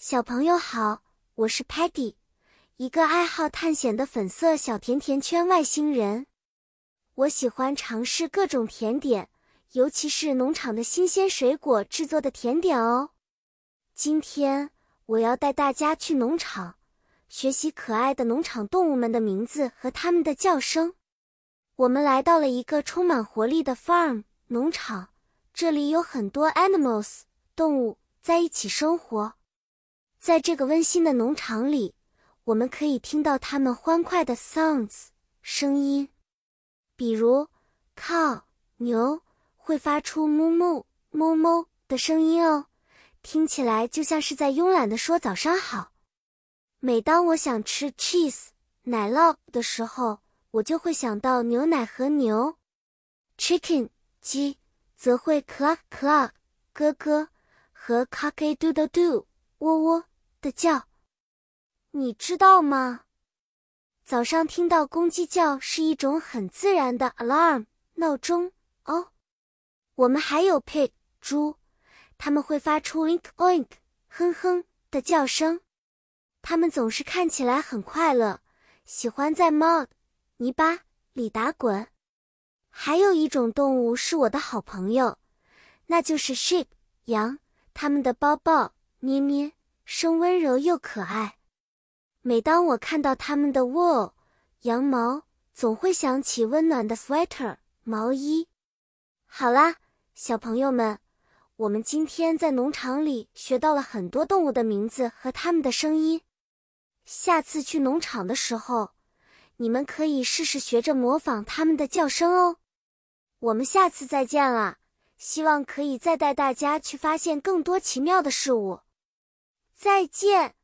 小朋友好，我是 Patty，一个爱好探险的粉色小甜甜圈外星人。我喜欢尝试各种甜点，尤其是农场的新鲜水果制作的甜点哦。今天我要带大家去农场，学习可爱的农场动物们的名字和它们的叫声。我们来到了一个充满活力的 farm 农场，这里有很多 animals 动物在一起生活。在这个温馨的农场里，我们可以听到它们欢快的 sounds 声音，比如 cow 牛会发出哞哞哞哞的声音哦，听起来就像是在慵懒的说早上好。每当我想吃 cheese 奶酪的时候，我就会想到牛奶和牛。chicken 鸡则会 cluck cluck 咯咯和 cock a doodle doo 喔喔。的叫，你知道吗？早上听到公鸡叫是一种很自然的 alarm 闹钟哦。我们还有 pig 猪，它们会发出 oink oink 哼哼的叫声。它们总是看起来很快乐，喜欢在 mud 泥巴里打滚。还有一种动物是我的好朋友，那就是 sheep 羊，它们的包包咩咩。声温柔又可爱。每当我看到它们的 wool 羊毛，总会想起温暖的 sweater 毛衣。好啦，小朋友们，我们今天在农场里学到了很多动物的名字和它们的声音。下次去农场的时候，你们可以试试学着模仿它们的叫声哦。我们下次再见啦！希望可以再带大家去发现更多奇妙的事物。再见。